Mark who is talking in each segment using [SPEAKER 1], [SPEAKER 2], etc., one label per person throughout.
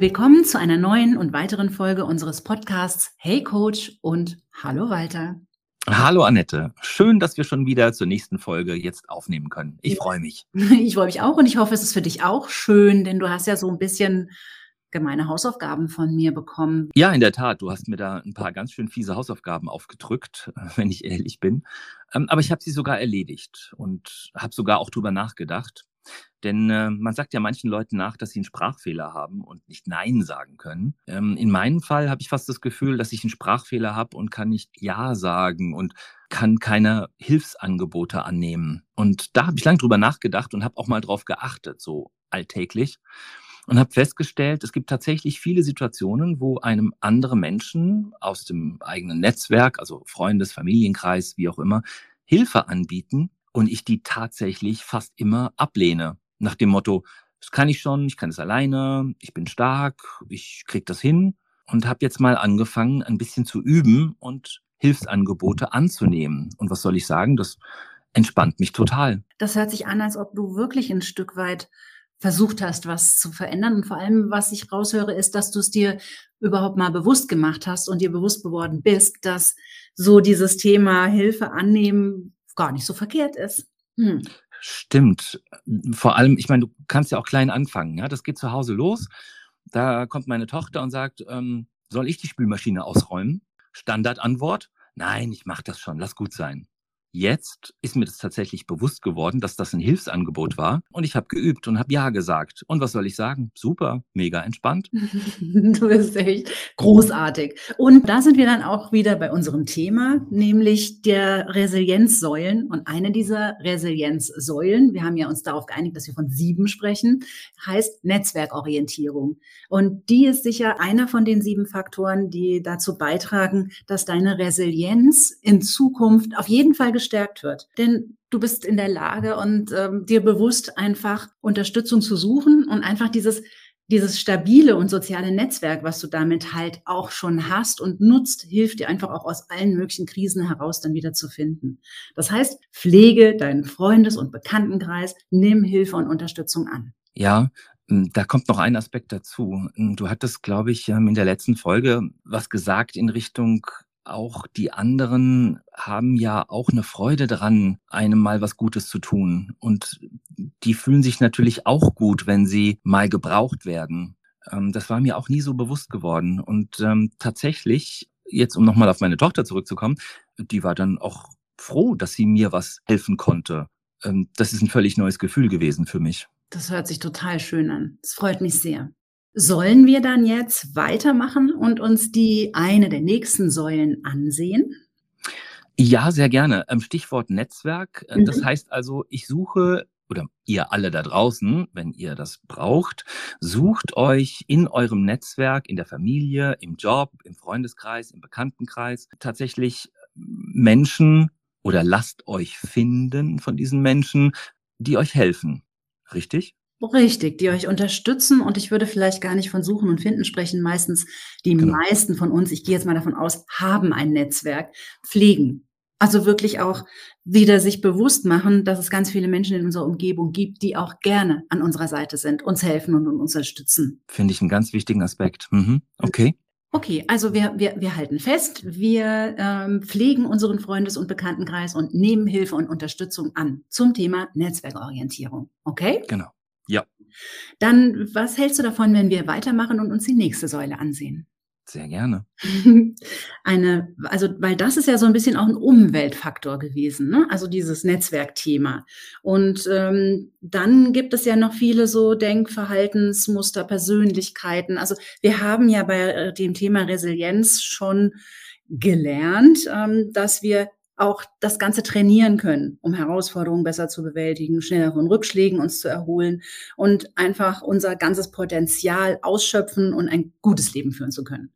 [SPEAKER 1] Willkommen zu einer neuen und weiteren Folge unseres Podcasts Hey Coach und Hallo Walter.
[SPEAKER 2] Hallo Annette, schön, dass wir schon wieder zur nächsten Folge jetzt aufnehmen können. Ich freue mich.
[SPEAKER 1] Ich freue mich auch und ich hoffe, es ist für dich auch schön, denn du hast ja so ein bisschen gemeine Hausaufgaben von mir bekommen.
[SPEAKER 2] Ja, in der Tat, du hast mir da ein paar ganz schön fiese Hausaufgaben aufgedrückt, wenn ich ehrlich bin. Ähm, aber ich habe sie sogar erledigt und habe sogar auch drüber nachgedacht. Denn äh, man sagt ja manchen Leuten nach, dass sie einen Sprachfehler haben und nicht Nein sagen können. Ähm, in meinem Fall habe ich fast das Gefühl, dass ich einen Sprachfehler habe und kann nicht Ja sagen und kann keine Hilfsangebote annehmen. Und da habe ich lange drüber nachgedacht und habe auch mal drauf geachtet, so alltäglich. Und habe festgestellt, es gibt tatsächlich viele Situationen, wo einem andere Menschen aus dem eigenen Netzwerk, also Freundes, Familienkreis, wie auch immer, Hilfe anbieten und ich die tatsächlich fast immer ablehne. Nach dem Motto, das kann ich schon, ich kann es alleine, ich bin stark, ich krieg das hin und habe jetzt mal angefangen, ein bisschen zu üben und Hilfsangebote anzunehmen. Und was soll ich sagen? Das entspannt mich total.
[SPEAKER 1] Das hört sich an, als ob du wirklich ein Stück weit versucht hast, was zu verändern. Und vor allem, was ich raushöre, ist, dass du es dir überhaupt mal bewusst gemacht hast und dir bewusst geworden bist, dass so dieses Thema Hilfe annehmen gar nicht so verkehrt ist. Hm.
[SPEAKER 2] Stimmt. Vor allem, ich meine, du kannst ja auch klein anfangen. Ja? Das geht zu Hause los. Da kommt meine Tochter und sagt, ähm, soll ich die Spülmaschine ausräumen? Standardantwort, nein, ich mache das schon, lass gut sein. Jetzt ist mir das tatsächlich bewusst geworden, dass das ein Hilfsangebot war und ich habe geübt und habe Ja gesagt. Und was soll ich sagen? Super, mega entspannt.
[SPEAKER 1] du bist echt großartig. Und da sind wir dann auch wieder bei unserem Thema, nämlich der Resilienzsäulen. Und eine dieser Resilienzsäulen, wir haben ja uns darauf geeinigt, dass wir von sieben sprechen, heißt Netzwerkorientierung. Und die ist sicher einer von den sieben Faktoren, die dazu beitragen, dass deine Resilienz in Zukunft auf jeden Fall gestärkt wird. Denn du bist in der Lage und ähm, dir bewusst einfach Unterstützung zu suchen und einfach dieses dieses stabile und soziale Netzwerk, was du damit halt auch schon hast und nutzt, hilft dir einfach auch aus allen möglichen Krisen heraus dann wieder zu finden. Das heißt, pflege deinen Freundes- und Bekanntenkreis, nimm Hilfe und Unterstützung an.
[SPEAKER 2] Ja, hm, da kommt noch ein Aspekt dazu. Hm, du hattest, glaube ich, in der letzten Folge was gesagt in Richtung auch die anderen haben ja auch eine Freude dran, einem mal was Gutes zu tun. Und die fühlen sich natürlich auch gut, wenn sie mal gebraucht werden. Ähm, das war mir auch nie so bewusst geworden. Und ähm, tatsächlich, jetzt um nochmal auf meine Tochter zurückzukommen, die war dann auch froh, dass sie mir was helfen konnte. Ähm, das ist ein völlig neues Gefühl gewesen für mich.
[SPEAKER 1] Das hört sich total schön an. Das freut mich sehr. Sollen wir dann jetzt weitermachen und uns die eine der nächsten Säulen ansehen?
[SPEAKER 2] Ja, sehr gerne. Ähm, Stichwort Netzwerk. Äh, das mhm. heißt also, ich suche oder ihr alle da draußen, wenn ihr das braucht, sucht euch in eurem Netzwerk, in der Familie, im Job, im Freundeskreis, im Bekanntenkreis tatsächlich Menschen oder lasst euch finden von diesen Menschen, die euch helfen. Richtig?
[SPEAKER 1] Richtig, die euch unterstützen und ich würde vielleicht gar nicht von Suchen und Finden sprechen. Meistens, die genau. meisten von uns, ich gehe jetzt mal davon aus, haben ein Netzwerk, pflegen. Also wirklich auch wieder sich bewusst machen, dass es ganz viele Menschen in unserer Umgebung gibt, die auch gerne an unserer Seite sind, uns helfen und uns unterstützen.
[SPEAKER 2] Finde ich einen ganz wichtigen Aspekt. Mhm. Okay.
[SPEAKER 1] Okay, also wir, wir, wir halten fest, wir ähm, pflegen unseren Freundes- und Bekanntenkreis und nehmen Hilfe und Unterstützung an zum Thema Netzwerkorientierung. Okay?
[SPEAKER 2] Genau. Ja.
[SPEAKER 1] Dann, was hältst du davon, wenn wir weitermachen und uns die nächste Säule ansehen?
[SPEAKER 2] Sehr gerne.
[SPEAKER 1] Eine, also, weil das ist ja so ein bisschen auch ein Umweltfaktor gewesen, ne? Also dieses Netzwerkthema. Und ähm, dann gibt es ja noch viele so Denkverhaltensmuster, Persönlichkeiten. Also wir haben ja bei äh, dem Thema Resilienz schon gelernt, ähm, dass wir auch das Ganze trainieren können, um Herausforderungen besser zu bewältigen, schneller von Rückschlägen uns zu erholen und einfach unser ganzes Potenzial ausschöpfen und ein gutes Leben führen zu können.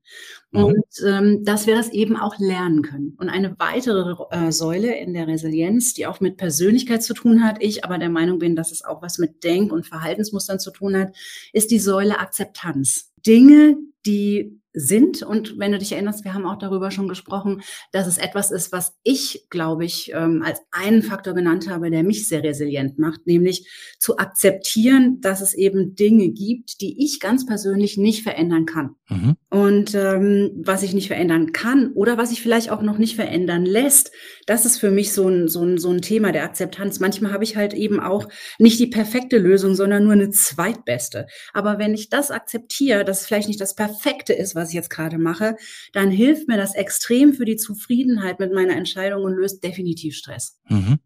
[SPEAKER 1] Mhm. Und ähm, dass wir das eben auch lernen können. Und eine weitere äh, Säule in der Resilienz, die auch mit Persönlichkeit zu tun hat, ich aber der Meinung bin, dass es auch was mit Denk- und Verhaltensmustern zu tun hat, ist die Säule Akzeptanz. Dinge, die sind. Und wenn du dich erinnerst, wir haben auch darüber schon gesprochen, dass es etwas ist, was ich, glaube ich, ähm, als einen Faktor genannt habe, der mich sehr resilient macht, nämlich zu akzeptieren, dass es eben Dinge gibt, die ich ganz persönlich nicht verändern kann. Mhm. Und ähm, was ich nicht verändern kann oder was sich vielleicht auch noch nicht verändern lässt, das ist für mich so ein, so ein, so ein Thema der Akzeptanz. Manchmal habe ich halt eben auch nicht die perfekte Lösung, sondern nur eine zweitbeste. Aber wenn ich das akzeptiere, dass vielleicht nicht das Perfekte ist, was ich jetzt gerade mache, dann hilft mir das extrem für die Zufriedenheit mit meiner Entscheidung und löst definitiv Stress.
[SPEAKER 2] Mhm.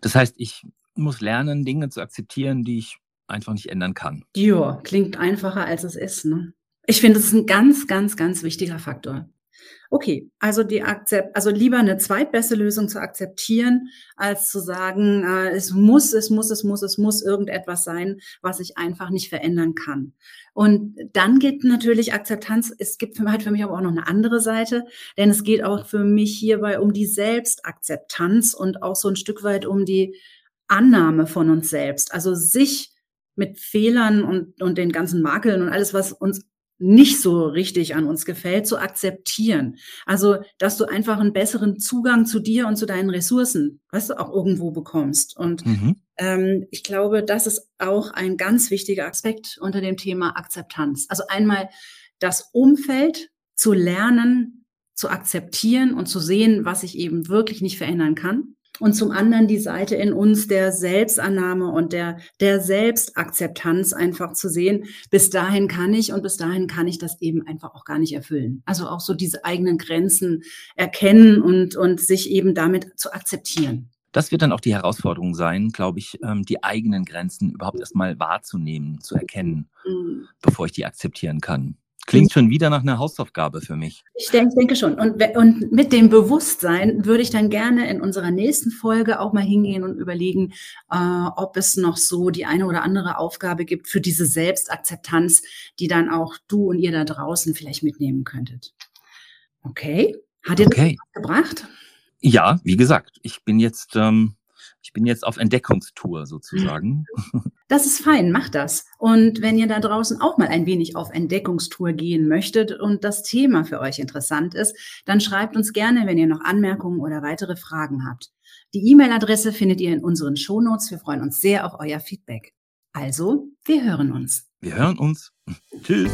[SPEAKER 2] Das heißt, ich muss lernen, Dinge zu akzeptieren, die ich einfach nicht ändern kann.
[SPEAKER 1] Ja, klingt einfacher, als es ist. Ne? Ich finde, das ist ein ganz, ganz, ganz wichtiger Faktor. Okay, also die Akzept, also lieber eine zweitbeste Lösung zu akzeptieren, als zu sagen, äh, es muss, es muss, es muss, es muss irgendetwas sein, was ich einfach nicht verändern kann. Und dann geht natürlich Akzeptanz, es gibt für, halt für mich aber auch noch eine andere Seite, denn es geht auch für mich hierbei um die Selbstakzeptanz und auch so ein Stück weit um die Annahme von uns selbst. Also sich mit Fehlern und, und den ganzen Makeln und alles, was uns nicht so richtig an uns gefällt, zu akzeptieren. Also, dass du einfach einen besseren Zugang zu dir und zu deinen Ressourcen, weißt du, auch irgendwo bekommst. Und mhm. ähm, ich glaube, das ist auch ein ganz wichtiger Aspekt unter dem Thema Akzeptanz. Also einmal das Umfeld zu lernen, zu akzeptieren und zu sehen, was ich eben wirklich nicht verändern kann und zum anderen die Seite in uns der Selbstannahme und der, der Selbstakzeptanz einfach zu sehen, bis dahin kann ich und bis dahin kann ich das eben einfach auch gar nicht erfüllen. Also auch so diese eigenen Grenzen erkennen und, und sich eben damit zu akzeptieren.
[SPEAKER 2] Das wird dann auch die Herausforderung sein, glaube ich, ähm, die eigenen Grenzen überhaupt erstmal wahrzunehmen, zu erkennen, mhm. bevor ich die akzeptieren kann. Klingt schon wieder nach einer Hausaufgabe für mich.
[SPEAKER 1] Ich denke, denke schon. Und, und mit dem Bewusstsein würde ich dann gerne in unserer nächsten Folge auch mal hingehen und überlegen, äh, ob es noch so die eine oder andere Aufgabe gibt für diese Selbstakzeptanz, die dann auch du und ihr da draußen vielleicht mitnehmen könntet. Okay. Hat dir okay. das gebracht?
[SPEAKER 2] Ja, wie gesagt, ich bin jetzt ähm, ich bin jetzt auf Entdeckungstour sozusagen.
[SPEAKER 1] Das ist fein, macht das. Und wenn ihr da draußen auch mal ein wenig auf Entdeckungstour gehen möchtet und das Thema für euch interessant ist, dann schreibt uns gerne, wenn ihr noch Anmerkungen oder weitere Fragen habt. Die E-Mail-Adresse findet ihr in unseren Shownotes. Wir freuen uns sehr auf euer Feedback. Also, wir hören uns.
[SPEAKER 2] Wir hören uns. Tschüss.